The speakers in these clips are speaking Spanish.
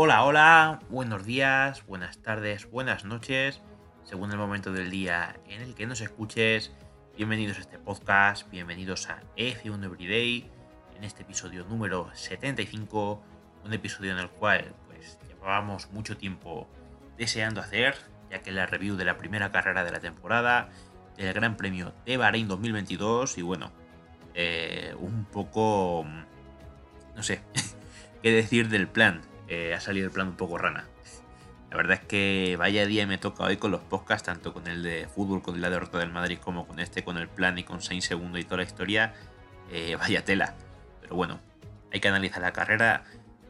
Hola, hola, buenos días, buenas tardes, buenas noches, según el momento del día en el que nos escuches. Bienvenidos a este podcast, bienvenidos a F1 Everyday, en este episodio número 75, un episodio en el cual pues llevábamos mucho tiempo deseando hacer, ya que la review de la primera carrera de la temporada, del Gran Premio de Bahrein 2022, y bueno, eh, un poco, no sé, qué decir del plan eh, ha salido el plan un poco rana. La verdad es que vaya día me toca hoy con los podcasts, tanto con el de fútbol, con la derrota del Madrid, como con este, con el plan y con Sainz segundo y toda la historia. Eh, vaya tela. Pero bueno, hay que analizar la carrera,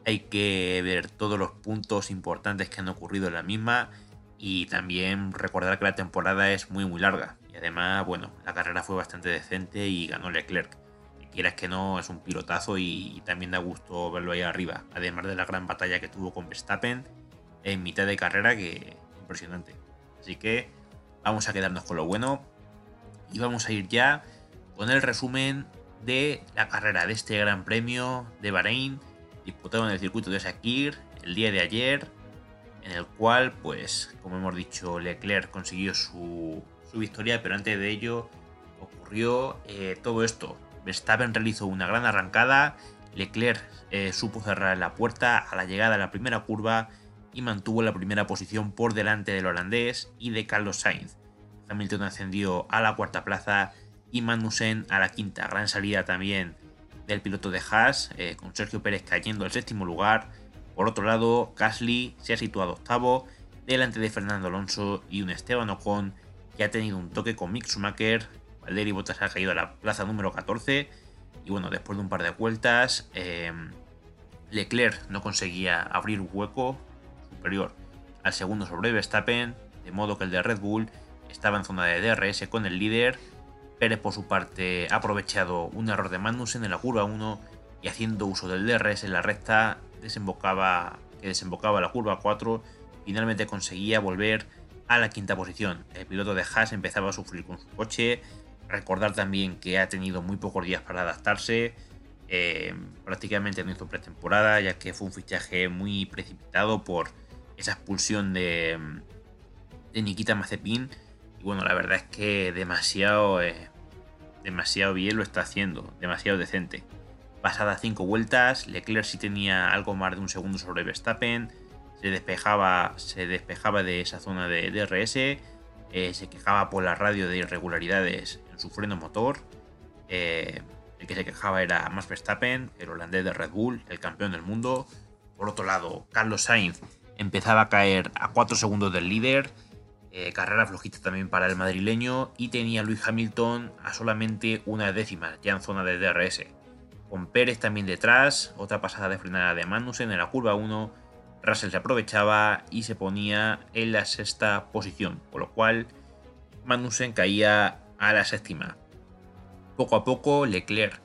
hay que ver todos los puntos importantes que han ocurrido en la misma y también recordar que la temporada es muy muy larga. Y además, bueno, la carrera fue bastante decente y ganó Leclerc quieras que no, es un pilotazo y, también da gusto verlo ahí arriba. Además de la gran batalla que tuvo con Verstappen en mitad de carrera, que impresionante. Así que vamos a quedarnos con lo bueno y vamos a ir ya con el resumen de la carrera de este Gran Premio de Bahrein, disputado en el circuito de Sakir el día de ayer, en el cual, pues, como hemos dicho, Leclerc consiguió su, victoria, pero antes de ello ocurrió eh, todo esto. Verstappen realizó una gran arrancada, Leclerc eh, supo cerrar la puerta a la llegada de la primera curva y mantuvo la primera posición por delante del holandés y de Carlos Sainz. Hamilton ascendió a la cuarta plaza y Magnussen a la quinta. Gran salida también del piloto de Haas, eh, con Sergio Pérez cayendo al séptimo lugar. Por otro lado, Gasly se ha situado octavo, delante de Fernando Alonso y un Esteban Ocon que ha tenido un toque con Mick Schumacher Valtteri Bottas ha caído a la plaza número 14. Y bueno, después de un par de vueltas, eh, Leclerc no conseguía abrir hueco superior al segundo sobre Verstappen, de modo que el de Red Bull estaba en zona de DRS con el líder. Pérez por su parte ha aprovechado un error de Magnussen en la curva 1 y haciendo uso del DRS en la recta desembocaba, que desembocaba la curva 4, finalmente conseguía volver a la quinta posición. El piloto de Haas empezaba a sufrir con su coche Recordar también que ha tenido muy pocos días para adaptarse. Eh, prácticamente no hizo pretemporada, ya que fue un fichaje muy precipitado por esa expulsión de, de Nikita Mazepin. Y bueno, la verdad es que demasiado, eh, demasiado bien lo está haciendo, demasiado decente. Pasadas cinco vueltas, Leclerc sí tenía algo más de un segundo sobre Verstappen. Se despejaba, se despejaba de esa zona de DRS. Eh, se quejaba por la radio de irregularidades su freno motor. Eh, el que se quejaba era Max Verstappen, el holandés de Red Bull, el campeón del mundo. Por otro lado, Carlos Sainz empezaba a caer a 4 segundos del líder. Eh, carrera flojita también para el madrileño. Y tenía Luis Hamilton a solamente una décima, ya en zona de DRS. Con Pérez también detrás, otra pasada de frenada de Magnussen en la curva 1. Russell se aprovechaba y se ponía en la sexta posición, por lo cual Magnussen caía a la séptima. Poco a poco, Leclerc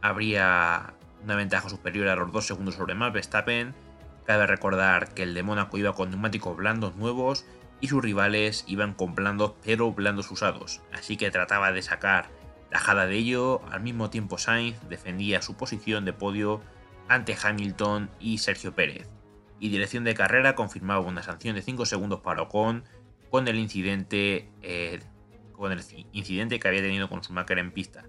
habría una ventaja superior a los 2 segundos sobre Max Verstappen. Cabe recordar que el de Mónaco iba con neumáticos blandos nuevos y sus rivales iban con blandos pero blandos usados, así que trataba de sacar tajada de ello. Al mismo tiempo, Sainz defendía su posición de podio ante Hamilton y Sergio Pérez. Y dirección de carrera confirmaba una sanción de 5 segundos para Ocon con el incidente eh, con el incidente que había tenido con su Schumacher en pista.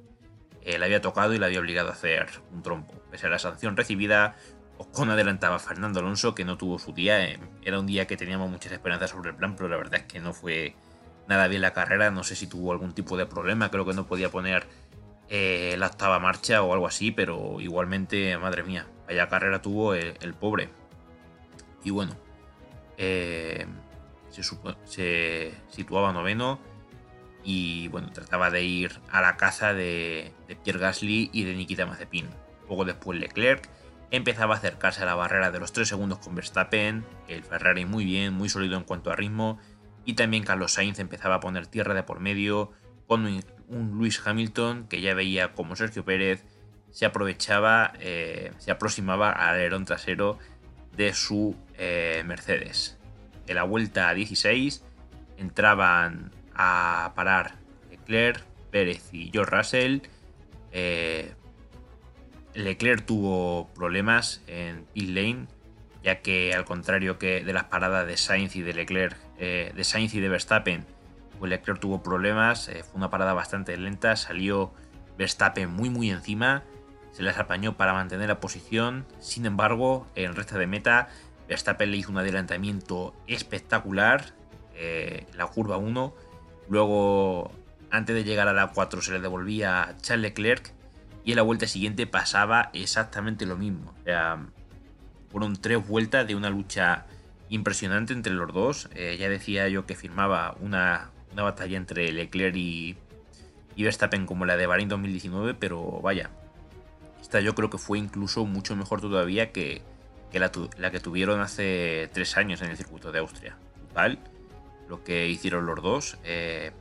Eh, le había tocado y le había obligado a hacer un trompo. Pese a la sanción recibida, Ocon adelantaba a Fernando Alonso, que no tuvo su día. Eh, era un día que teníamos muchas esperanzas sobre el plan, pero la verdad es que no fue nada bien la carrera. No sé si tuvo algún tipo de problema, creo que no podía poner eh, la octava marcha o algo así, pero igualmente, madre mía, vaya carrera tuvo el, pobre. Y bueno, se, se situaba noveno y bueno, trataba de ir a la casa de, Pierre Gasly y de Nikita Mazepin. Poco después Leclerc empezaba a acercarse a la barrera de los 3 segundos con Verstappen, el Ferrari muy bien, muy sólido en cuanto a ritmo, y también Carlos Sainz empezaba a poner tierra de por medio con un Lewis Hamilton que ya veía como Sergio Pérez se aprovechaba, eh, se aproximaba al alerón trasero de su eh, Mercedes. En la vuelta 16 entraban a parar Leclerc, Pérez y George Russell. Eh, Leclerc tuvo problemas en pit lane, ya que al contrario que de las paradas de Sainz y de Leclerc, eh, de Sainz y de Verstappen, pues Leclerc tuvo problemas, fue una parada bastante lenta, salió Verstappen muy muy encima, se les apañó para mantener la posición, sin embargo, en resta de meta, Verstappen le hizo un adelantamiento espectacular, eh, la curva 1, luego antes de llegar a la 4 se le devolvía a Charles Leclerc y en la vuelta siguiente pasaba exactamente lo mismo. Fueron tres vueltas de una lucha impresionante entre los dos. Eh, ya decía yo que firmaba una, batalla entre Leclerc y, Verstappen como la de Bahrein 2019, pero vaya, esta yo creo que fue incluso mucho mejor todavía que, la, que tuvieron hace tres años en el circuito de Austria. Total, lo que hicieron los dos. Eh,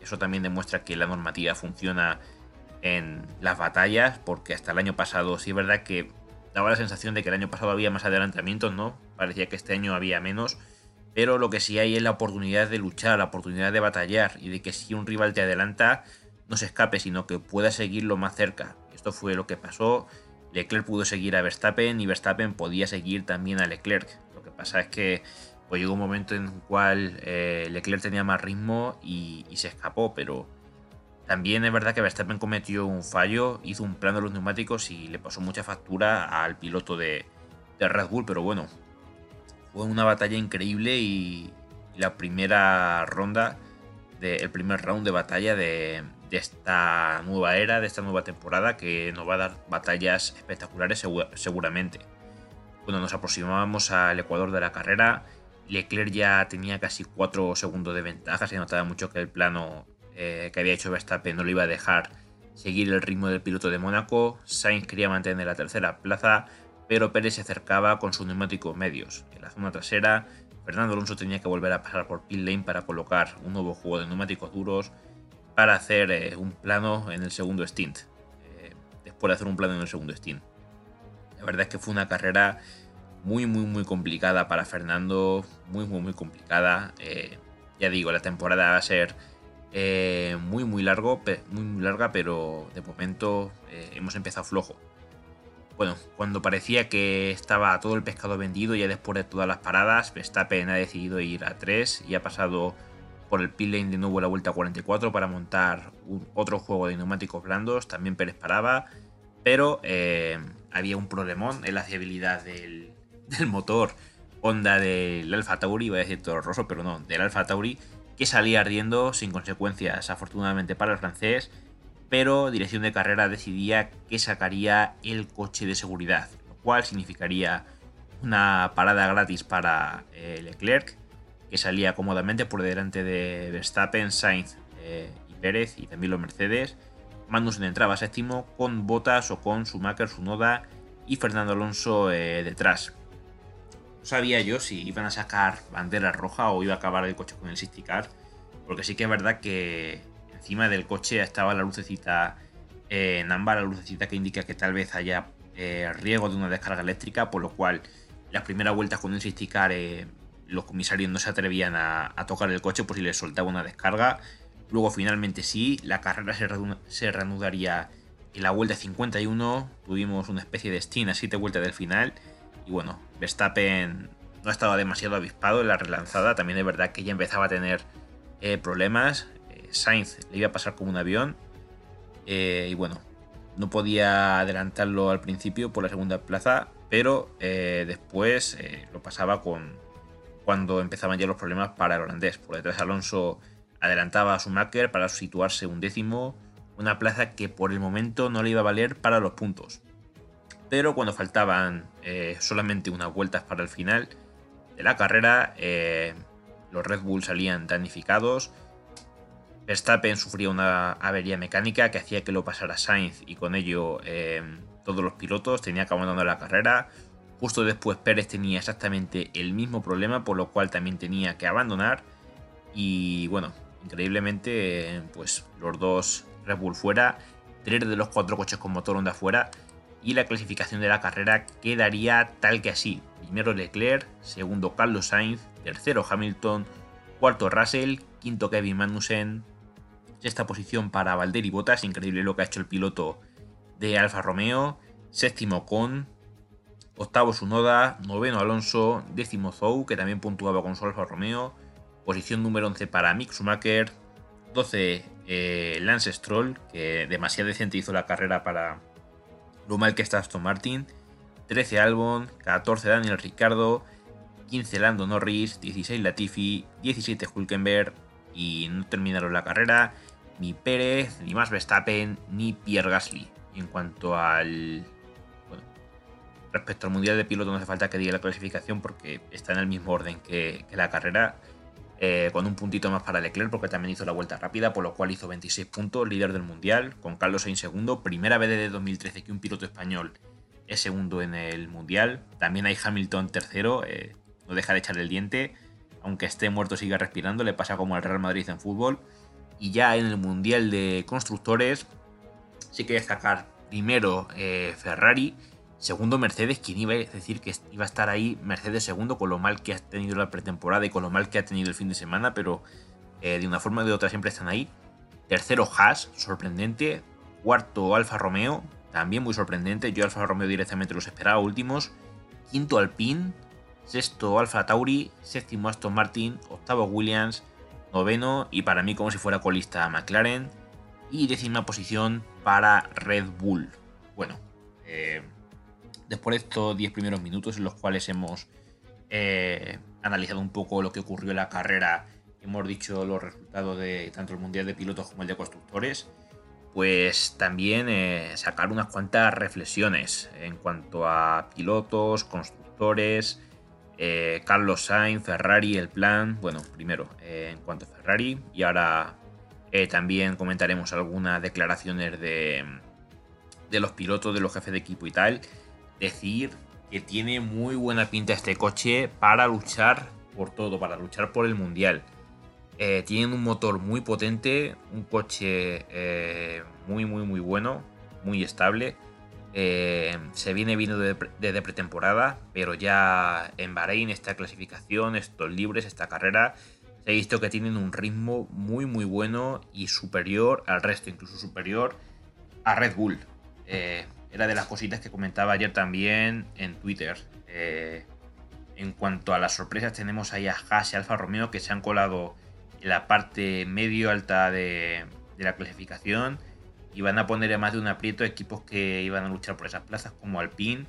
eso también demuestra que la normativa funciona en las batallas, porque hasta el año pasado sí es verdad que daba la sensación de que el año pasado había más adelantamientos, ¿no? Parecía que este año había menos, pero lo que sí hay es la oportunidad de luchar, la oportunidad de batallar y de que si un rival te adelanta, no se escape, sino que pueda seguirlo más cerca. Esto fue lo que pasó. Leclerc pudo seguir a Verstappen y Verstappen podía seguir también a Leclerc. Lo que pasa es que pues llegó un momento en el cual eh, Leclerc tenía más ritmo y, se escapó, pero también es verdad que Verstappen cometió un fallo, hizo un plano de los neumáticos y le pasó mucha factura al piloto de, Red Bull, pero bueno, fue una batalla increíble y, la primera ronda, el primer round de batalla de, esta nueva era, de esta nueva temporada, que nos va a dar batallas espectaculares seguramente. Cuando nos aproximábamos al Ecuador de la carrera, Leclerc ya tenía casi 4 segundos de ventaja, se notaba mucho que el plano eh, que había hecho Verstappen no le iba a dejar seguir el ritmo del piloto de Mónaco. Sainz quería mantener la tercera plaza, pero Pérez se acercaba con sus neumáticos medios. En la zona trasera, Fernando Alonso tenía que volver a pasar por pit lane para colocar un nuevo juego de neumáticos duros para hacer eh, un plano en el segundo stint. Eh, después de hacer un plano en el segundo stint. La verdad es que fue una carrera muy, muy, muy complicada para Fernando. Muy, muy, muy complicada. Eh, ya digo, la temporada va a ser muy, muy, largo, muy, muy larga, pero de momento hemos empezado flojo. Bueno, cuando parecía que estaba todo el pescado vendido, ya después de todas las paradas, Verstappen ha decidido ir a 3 y ha pasado por el pit lane de nuevo la vuelta 44 para montar otro juego de neumáticos blandos. También Pérez paraba, pero había un problemón en la fiabilidad del, motor Honda del Alfa Tauri, iba a decir todo roso, pero no, del Alfa Tauri, que salía ardiendo sin consecuencias, afortunadamente para el francés, pero dirección de carrera decidía que sacaría el coche de seguridad, lo cual significaría una parada gratis para eh, Leclerc, que salía cómodamente por delante de Verstappen, Sainz eh, y Pérez, y también los Mercedes. Magnussen entraba séptimo con Bottas o con Schumacher, Sunoda y Fernando Alonso eh, detrás sabía yo si iban a sacar bandera roja o iba a acabar el coche con el safety Porque sí que es verdad que encima del coche estaba la lucecita eh, en ámbar, la lucecita que indica que tal vez haya eh, riesgo de una descarga eléctrica, por lo cual las primeras vueltas con el safety los comisarios no se atrevían a, tocar el coche por si les soltaba una descarga. Luego finalmente sí, la carrera se, se reanudaría en la vuelta 51. Tuvimos una especie de steam a 7 vueltas del final y bueno, Verstappen no estaba demasiado avispado en la relanzada. También es verdad que ya empezaba a tener eh, problemas. Eh, Sainz le iba a pasar como un avión. Eh, y bueno, no podía adelantarlo al principio por la segunda plaza. Pero después lo pasaba con cuando empezaban ya los problemas para el holandés. Por detrás Alonso adelantaba a Schumacher para situarse un décimo. Una plaza que por el momento no le iba a valer para los puntos pero cuando faltaban eh, solamente unas vueltas para el final de la carrera, eh, los Red Bull salían danificados. Verstappen sufría una avería mecánica que hacía que lo pasara Sainz y con ello eh, todos los pilotos tenía que abandonar la carrera. Justo después Pérez tenía exactamente el mismo problema, por lo cual también tenía que abandonar. Y bueno, increíblemente, pues los dos Red Bull fuera, tres de los cuatro coches con motor Honda fuera y la clasificación de la carrera quedaría tal que así. Primero Leclerc, segundo Carlos Sainz, tercero Hamilton, cuarto Russell, quinto Kevin Magnussen, sexta posición para Valtteri Bottas, increíble lo que ha hecho el piloto de Alfa Romeo, séptimo Con, octavo Sunoda, noveno Alonso, décimo Zou, que también puntuaba con su Alfa Romeo, posición número 11 para Mick Schumacher, 12 eh, Lance Stroll, que demasiado decente hizo la carrera para lo mal que está Aston Martin, 13 Albon, 14 Daniel Ricardo, 15 Lando Norris, 16 Latifi, 17 Hulkenberg y no terminaron la carrera ni Pérez, ni Max Verstappen, ni Pierre Gasly. En cuanto al... Respecto al Mundial de Piloto no hace falta que diga la clasificación porque está en el mismo orden que, la carrera. Eh, con un puntito más para Leclerc porque también hizo la vuelta rápida, por lo cual hizo 26 puntos, líder del Mundial, con Carlos Sainz segundo, primera vez desde 2013 que un piloto español es segundo en el Mundial. También hay Hamilton tercero, eh, no deja de echar el diente, aunque esté muerto sigue respirando, le pasa como al Real Madrid en fútbol. Y ya en el Mundial de Constructores, sí que destacar primero eh, Ferrari, segundo Mercedes, quien iba a decir que iba a estar ahí Mercedes segundo con lo mal que ha tenido la pretemporada y con lo mal que ha tenido el fin de semana, pero eh, de una forma o de otra siempre están ahí. Tercero Haas, sorprendente. Cuarto Alfa Romeo, también muy sorprendente. Yo Alfa Romeo directamente los esperaba últimos. Quinto Alpine, sexto Alfa Tauri, séptimo Aston Martin, octavo Williams, noveno y para mí como si fuera colista McLaren y décima posición para Red Bull. Bueno, eh, después de estos 10 primeros minutos en los cuales hemos eh, analizado un poco lo que ocurrió en la carrera, hemos dicho los resultados de tanto el Mundial de Pilotos como el de Constructores, pues también eh, sacar unas cuantas reflexiones en cuanto a pilotos, constructores, eh, Carlos Sainz, Ferrari, el plan. Bueno, primero en cuanto a Ferrari y ahora también comentaremos algunas declaraciones de, de los pilotos, de los jefes de equipo y tal. Decir que tiene muy buena pinta este coche para luchar por todo, para luchar por el mundial. tienen un motor muy potente, un coche muy, muy, muy bueno, muy estable eh, se viene viendo desde pretemporada, pero ya en Bahrein esta clasificación, estos libres, esta carrera, se ha visto que tienen un ritmo muy muy bueno y superior al resto, incluso superior a Red Bull. Era de las cositas que comentaba ayer también en Twitter. Eh, en cuanto a las sorpresas, tenemos ahí a Haas y Alfa Romeo que se han colado en la parte medio alta de la clasificación y van a poner en más de un aprieto equipos que iban a luchar por esas plazas como Alpine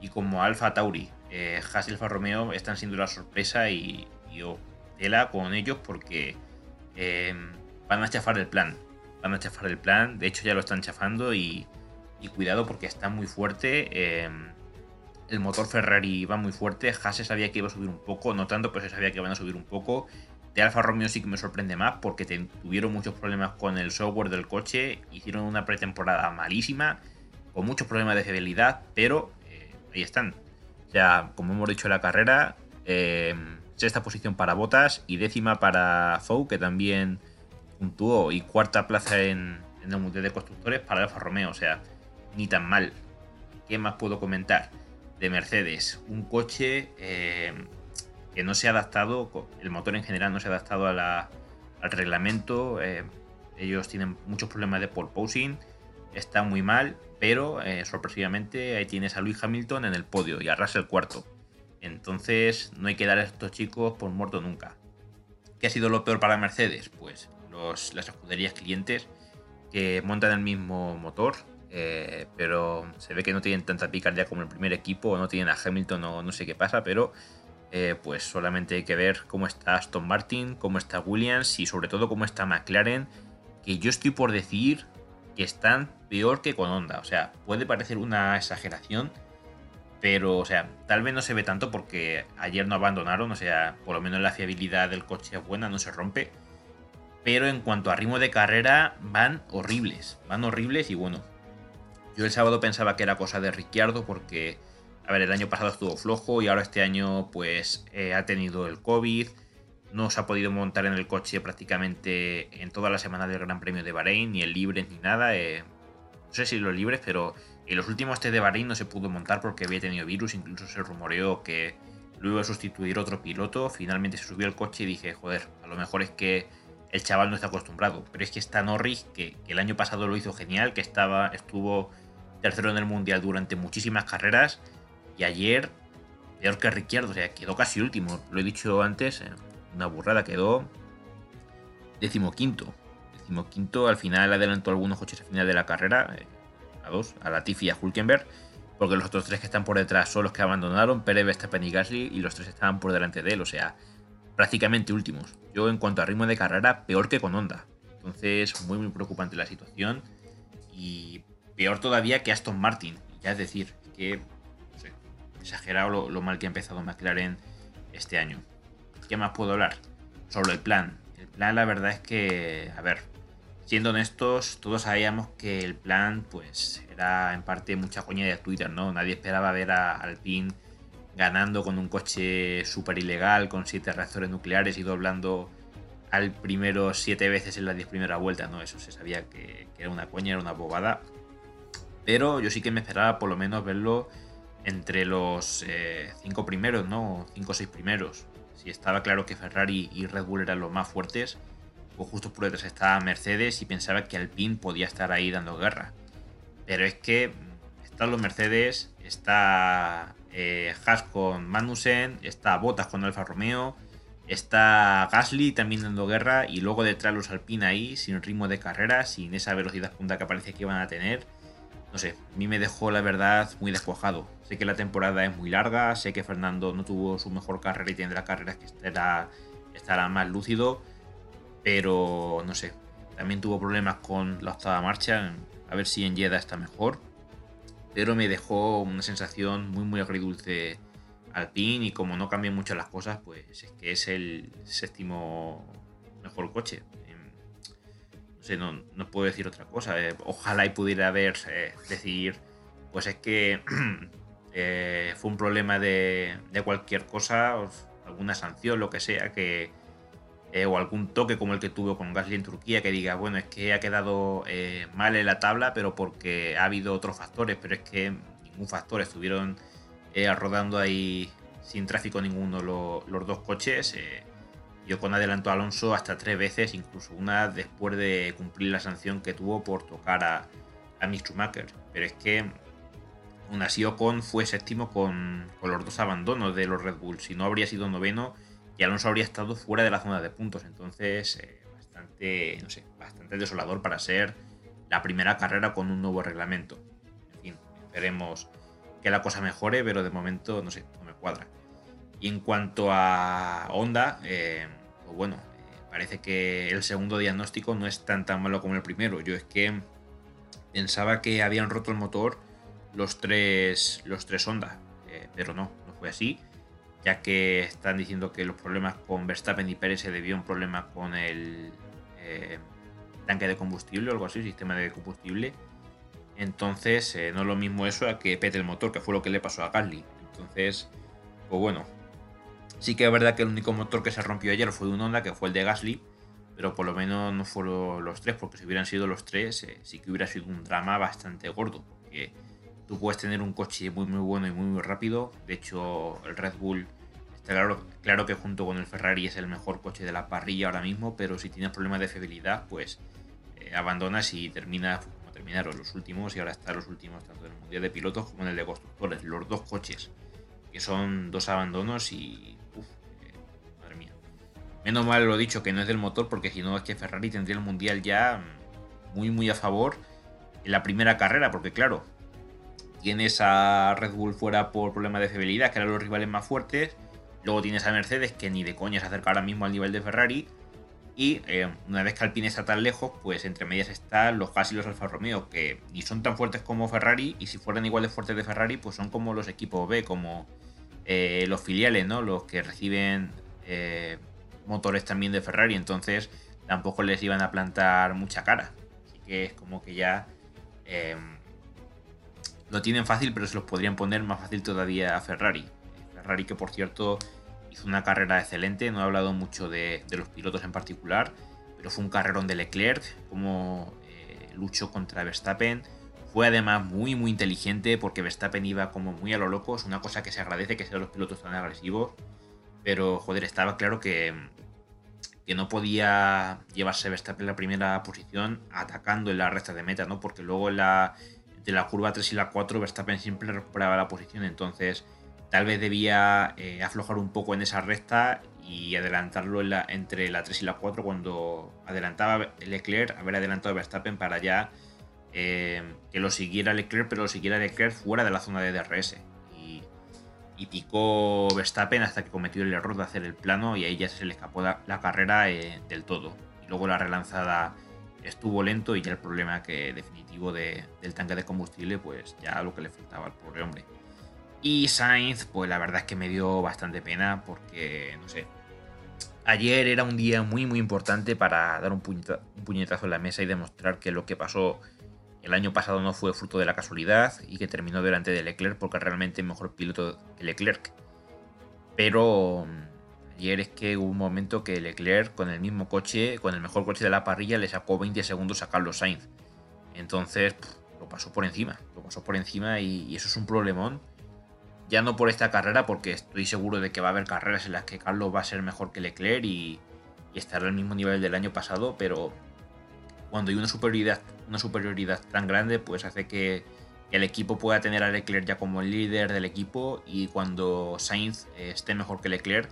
y como Alfa Tauri. Eh, Haas y Alfa Romeo están siendo la sorpresa y, yo tela con ellos porque eh, van a chafar el plan. Van a chafar el plan, de hecho ya lo están chafando y, cuidado porque está muy fuerte. Eh, el motor Ferrari va muy fuerte. Haas sabía que iba a subir un poco, no tanto, pero se sabía que van a subir un poco. De Alfa Romeo sí que me sorprende más porque tuvieron muchos problemas con el software del coche, hicieron una pretemporada malísima, con muchos problemas de fidelidad, pero eh, ahí están. O sea, como hemos dicho en la carrera, eh, sexta posición para Botas y décima para Fou, que también puntuó, y cuarta plaza en, el Mundial de Constructores para Alfa Romeo. O sea, ni tan mal. ¿Qué más puedo comentar? De Mercedes, un coche eh, que no se ha adaptado, el motor en general no se ha adaptado al reglamento. Eh, ellos tienen muchos problemas de pole posing, está muy mal, pero eh, sorpresivamente ahí tienes a Luis Hamilton en el podio y a Russell cuarto. Entonces no hay que dar a estos chicos por muerto nunca. ¿Qué ha sido lo peor para Mercedes? Pues los, las escuderías clientes que montan el mismo motor, eh, pero se ve que no tienen tanta picardía como el primer equipo, o no tienen a Hamilton o no sé qué pasa, pero eh, pues solamente hay que ver cómo está Aston Martin, cómo está Williams y sobre todo cómo está McLaren, que yo estoy por decir que están peor que con Honda. O sea, puede parecer una exageración, pero, o sea, tal vez no se ve tanto porque ayer no abandonaron, o sea, por lo menos la fiabilidad del coche es buena, no se rompe. Pero en cuanto a ritmo de carrera, van horribles, van horribles y bueno. Yo el sábado pensaba que era cosa de Ricciardo porque a ver, el año pasado estuvo flojo y ahora este año pues eh, ha tenido el COVID, no se ha podido montar en el coche prácticamente en toda la semana del Gran Premio de Bahrein, ni el libre ni nada. Eh, no sé si los libres, pero en los últimos test de Bahrein no se pudo montar porque había tenido virus, incluso se rumoreó que luego iba a sustituir otro piloto, finalmente se subió al coche y dije, joder, a lo mejor es que el chaval no está acostumbrado, pero es que está Norris, que, que el año pasado lo hizo genial, que estaba, estuvo tercero en el Mundial durante muchísimas carreras, Y ayer, peor que Ricciardo, o sea, quedó casi último. Lo he dicho antes, una burrada, quedó decimoquinto. Decimoquinto, al final adelantó algunos coches al final de la carrera, eh, a dos, a Latifi y a Hulkenberg, porque los otros tres que están por detrás son los que abandonaron, Pérez, Verstappen y Gasly, y los tres estaban por delante de él, o sea, prácticamente últimos. Yo en cuanto a ritmo de carrera, peor que con Honda. Entonces, muy muy preocupante la situación. Y peor todavía que Aston Martin. Ya es decir, que exagerado lo, mal que ha empezado McLaren este año. ¿Qué más puedo hablar? Sobre el plan. El plan, la verdad es que, a ver, siendo honestos, todos sabíamos que el plan, pues, era en parte mucha coña de Twitter, ¿no? Nadie esperaba ver a Alpine ganando con un coche súper ilegal, con siete reactores nucleares y doblando al primero siete veces en las diez primeras vueltas, ¿no? Eso se sabía que, era una coña, era una bobada. Pero yo sí que me esperaba por lo menos verlo entre los eh, cinco primeros, ¿no? Cinco o seis primeros. Si estaba claro que Ferrari y Red Bull eran los más fuertes, pues justo por detrás estaba Mercedes y pensaba que Alpine podía estar ahí dando guerra. Pero es que están los Mercedes, está eh, Haas con Magnussen, está Bottas con Alfa Romeo, está Gasly también dando guerra y luego detrás los Alpine ahí, sin ritmo de carrera, sin esa velocidad punta que parece que iban a tener. No sé, a mí me dejó la verdad muy descuajado. Sé que la temporada es muy larga, sé que Fernando no tuvo su mejor carrera y tendrá carreras que estará, estará más lúcido, pero no sé, también tuvo problemas con la octava marcha, a ver si en Jeddah está mejor, pero me dejó una sensación muy muy agridulce Alpine y como no cambian mucho las cosas, pues es que es el séptimo mejor coche no, no, puedo decir otra cosa. Eh, ojalá y pudiera haber, eh, pues es que eh, fue un problema de, cualquier cosa, alguna sanción, lo que sea, que o algún toque como el que tuvo con Gasly en Turquía, que diga, bueno, es que ha quedado mal en la tabla, pero porque ha habido otros factores, pero es que ningún factor, estuvieron rodando ahí sin tráfico ninguno los dos coches. Yo con adelantó a Alonso hasta tres veces, incluso una después de cumplir la sanción que tuvo por tocar a, a Mick. Pero es que aún así Ocon fue séptimo con, los dos abandonos de los Red Bull. Si no habría sido noveno y Alonso habría estado fuera de la zona de puntos. Entonces, eh, bastante, no sé, bastante desolador para ser la primera carrera con un nuevo reglamento. En fin, esperemos que la cosa mejore, pero de momento, no sé, no me cuadra. Y en cuanto a Honda, eh, pues bueno, eh, parece que el segundo diagnóstico no es tan tan malo como el primero. Yo es que pensaba que habían roto el motor los tres, los tres Honda, pero no, no fue así, ya que están diciendo que los problemas con Verstappen y Pérez se debió a un problema con el eh, tanque de combustible o algo así, sistema de combustible. Entonces, no es lo mismo eso a que pete el motor, que fue lo que le pasó a Gasly. Entonces, pues bueno, Sí que es verdad que el único motor que se rompió ayer fue de un Honda, que fue el de Gasly, pero por lo menos no fueron los tres, porque si hubieran sido los tres, eh, sí que hubiera sido un drama bastante gordo, porque tú puedes tener un coche muy muy bueno y muy muy rápido, de hecho el Red Bull está claro, que junto con el Ferrari es el mejor coche de la parrilla ahora mismo, pero si tienes problemas de fiabilidad, pues eh, abandonas y terminas como terminaron los últimos y ahora están los últimos tanto en el Mundial de Pilotos como en el de Constructores, los dos coches, que son dos abandonos y Menos mal lo dicho que no es del motor, porque si no es que Ferrari tendría el mundial ya muy, muy a favor en la primera carrera, porque claro, tienes a Red Bull fuera por problemas de fiabilidad, que eran los rivales más fuertes. Luego tienes a Mercedes, que ni de coña se acerca ahora mismo al nivel de Ferrari. Y eh, una vez que Alpine está tan lejos, pues entre medias están los Haas y los Alfa Romeo, que ni son tan fuertes como Ferrari, y si fueran igual de fuertes de Ferrari, pues son como los equipos B, como eh, los filiales, ¿no? Los que reciben eh, motores también de Ferrari, entonces tampoco les iban a plantar mucha cara. Así que es como que ya lo tienen fácil, pero se los podrían poner más fácil todavía a Ferrari. Ferrari que por cierto hizo una carrera excelente, no he hablado mucho de, los pilotos en particular, pero fue un carrerón de Leclerc, como eh, luchó contra Verstappen. Fue además muy muy inteligente porque Verstappen iba como muy a lo loco, es una cosa que se agradece que sean los pilotos tan agresivos. Pero, joder, estaba claro que, que no podía llevarse Verstappen en la primera posición atacando en la recta de meta, ¿no? Porque luego en, la, entre la curva 3 y la 4 Verstappen siempre recuperaba la posición, entonces tal vez debía eh, aflojar un poco en esa recta y adelantarlo entre la 3 y la 4 cuando adelantaba Leclerc, haber adelantado Verstappen para ya eh, que lo siguiera Leclerc, pero lo siguiera Leclerc fuera de la zona de DRS. Y, picó Verstappen hasta que cometió el error de hacer el plano y ahí ya se le escapó la, carrera eh, del todo. Y luego la relanzada estuvo lento y ya el problema que definitivo del tanque de combustible, pues ya lo que le faltaba al pobre hombre. Y Sainz, pues la verdad es que me dio bastante pena porque, no sé, ayer era un día muy muy importante para dar un, puñetazo en la mesa y demostrar que lo que pasó el año pasado no fue fruto de la casualidad y que terminó delante de Leclerc porque realmente es mejor piloto que Leclerc. Pero ayer es que hubo un momento que Leclerc con el mismo coche, con el mejor coche de la parrilla, le sacó 20 segundos a Carlos Sainz. Entonces lo pasó por encima, lo pasó por encima y eso es un problemón ya no por esta carrera, porque estoy seguro de que va a haber carreras en las que Carlos va a ser mejor que Leclerc y, estará al mismo nivel del año pasado, pero cuando hay una superioridad, una superioridad tan grande, pues hace que, el equipo pueda tener a Leclerc ya como el líder del equipo y cuando Sainz eh, esté mejor que Leclerc,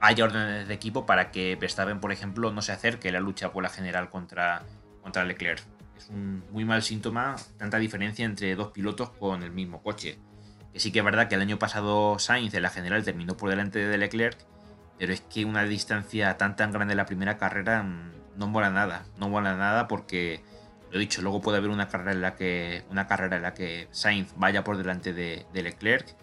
haya órdenes de equipo para que Verstappen, por ejemplo, no se acerque a la lucha por la general contra, contra Leclerc. Es un muy mal síntoma tanta diferencia entre dos pilotos con el mismo coche sí que es verdad que el año pasado Sainz en la general terminó por delante de Leclerc, pero es que una distancia tan tan grande en la primera carrera mm, no mola nada. No mola nada porque, lo he dicho, luego puede haber una carrera en la que, una carrera en la que Sainz vaya por delante de, Leclerc,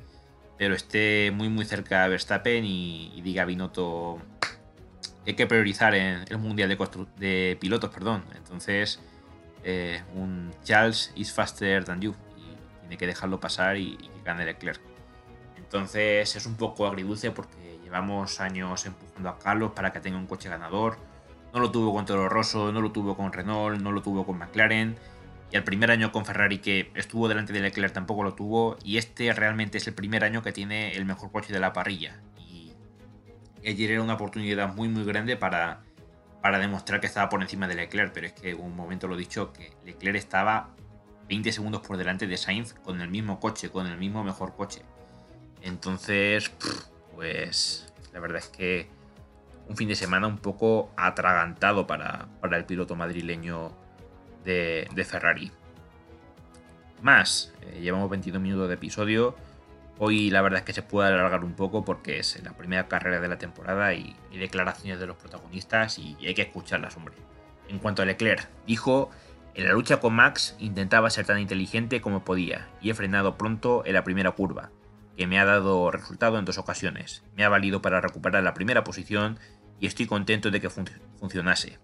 pero esté muy muy cerca de Verstappen y, diga Binotto hay que priorizar en el mundial de, pilotos, perdón. Entonces, eh, un Charles is faster than you tiene que dejarlo pasar y, que gane Leclerc. Entonces es un poco agridulce porque llevamos años empujando a Carlos para que tenga un coche ganador. No lo tuvo con Toro Rosso, no lo tuvo con Renault, no lo tuvo con McLaren. Y el primer año con Ferrari que estuvo delante de Leclerc tampoco lo tuvo. Y este realmente es el primer año que tiene el mejor coche de la parrilla. Y ayer era una oportunidad muy muy grande para, para demostrar que estaba por encima de Leclerc. Pero es que en un momento lo he dicho que Leclerc estaba 20 segundos por delante de Sainz con el mismo coche, con el mismo mejor coche. Entonces, pues la verdad es que un fin de semana un poco atragantado para, el piloto madrileño de, Ferrari. Más, eh, llevamos 22 minutos de episodio. Hoy la verdad es que se puede alargar un poco porque es la primera carrera de la temporada y declaraciones de los protagonistas y hay que escucharlas, hombre. En cuanto a Leclerc, dijo en la lucha con Max intentaba ser tan inteligente como podía y he frenado pronto en la primera curva, que me ha dado resultado en dos ocasiones. Me ha valido para recuperar la primera posición y estoy contento de que funcionase.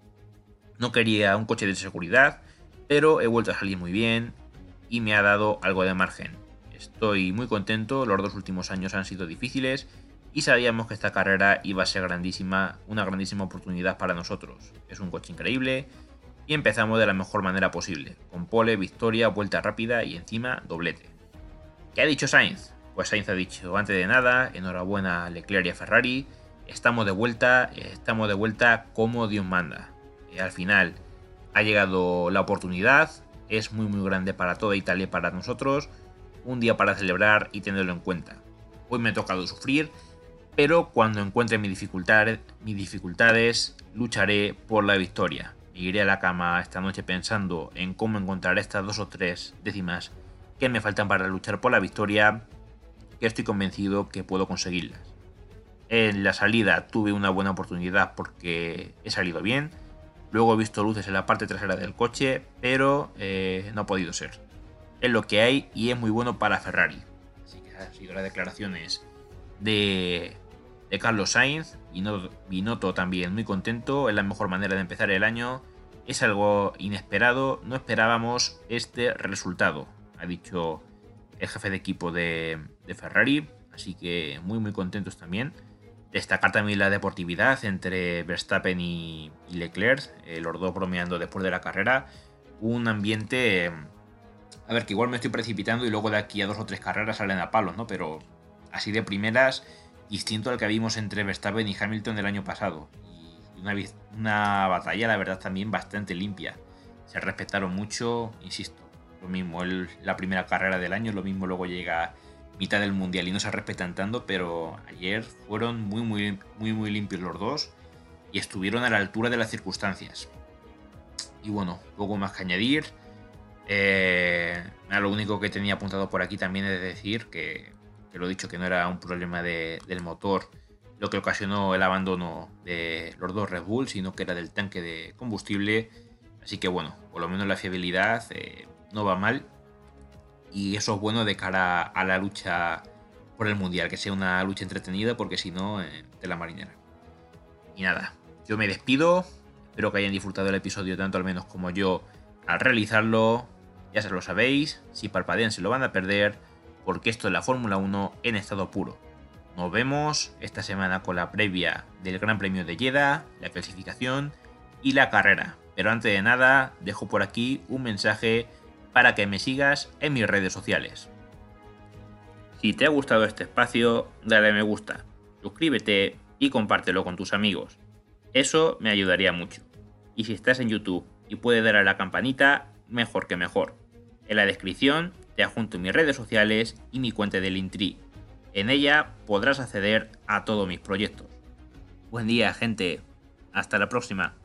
No quería un coche de seguridad, pero he vuelto a salir muy bien y me ha dado algo de margen. Estoy muy contento, los dos últimos años han sido difíciles y sabíamos que esta carrera iba a ser grandísima, una grandísima oportunidad para nosotros. Es un coche increíble y empezamos de la mejor manera posible, con pole, victoria, vuelta rápida y encima doblete. ¿Qué ha dicho Sainz? Pues Sainz ha dicho, antes de nada, enhorabuena a Leclerc y a Ferrari, estamos de vuelta, estamos de vuelta como Dios manda. Y al final ha llegado la oportunidad, es muy muy grande para toda Italia y para nosotros, un día para celebrar y tenerlo en cuenta. Hoy me ha tocado sufrir, pero cuando encuentre mis dificultades, mis dificultades lucharé por la victoria iré a la cama esta noche pensando en cómo encontrar estas dos o tres décimas que me faltan para luchar por la victoria, que estoy convencido que puedo conseguirlas. En la salida tuve una buena oportunidad porque he salido bien. Luego he visto luces en la parte trasera del coche, pero eh, no ha podido ser. Es lo que hay y es muy bueno para Ferrari. Así que han sido las declaraciones de de Carlos Sainz. y noto también muy contento, es la mejor manera de empezar el año. Es algo inesperado, no esperábamos este resultado, ha dicho el jefe de equipo de, Ferrari. Así que muy muy contentos también. Destacar también la deportividad entre Verstappen y, Leclerc, eh, los dos bromeando después de la carrera. Un ambiente... A ver, que igual me estoy precipitando y luego de aquí a dos o tres carreras salen a palos, ¿no? Pero así de primeras distinto al que vimos entre Verstappen y Hamilton el año pasado. Y una batalla, la verdad, también bastante limpia. Se respetaron mucho, insisto. lo mismo, la primera carrera del año, lo mismo luego llega mitad del mundial y no se respetan tanto, pero ayer fueron muy, muy, muy, muy limpios los dos y estuvieron a la altura de las circunstancias. Y bueno, poco más que añadir. Eh, lo único que tenía apuntado por aquí también es decir que, lo he dicho que no era un problema del motor lo que ocasionó el abandono de los dos Red Bull, sino que era del tanque de combustible. Así que bueno, por lo menos la fiabilidad eh, no va mal. Y eso es bueno de cara a la lucha por el Mundial, que sea una lucha entretenida, porque si no, eh, de la marinera. Y nada, yo me despido. Espero que hayan disfrutado el episodio tanto al menos como yo al realizarlo. Ya se lo sabéis, si parpadean se lo van a perder, porque esto es la Fórmula 1 en estado puro. Nos vemos esta semana con la previa del Gran Premio de Jeddah, la clasificación y la carrera. Pero antes de nada, dejo por aquí un mensaje para que me sigas en mis redes sociales. Si te ha gustado este espacio, dale a me gusta, suscríbete y compártelo con tus amigos. Eso me ayudaría mucho. Y si estás en YouTube y puedes dar a la campanita, mejor que mejor. En la descripción te adjunto mis redes sociales y mi cuenta del Intri en ella podrás acceder a todos mis proyectos. Buen día, gente. Hasta la próxima.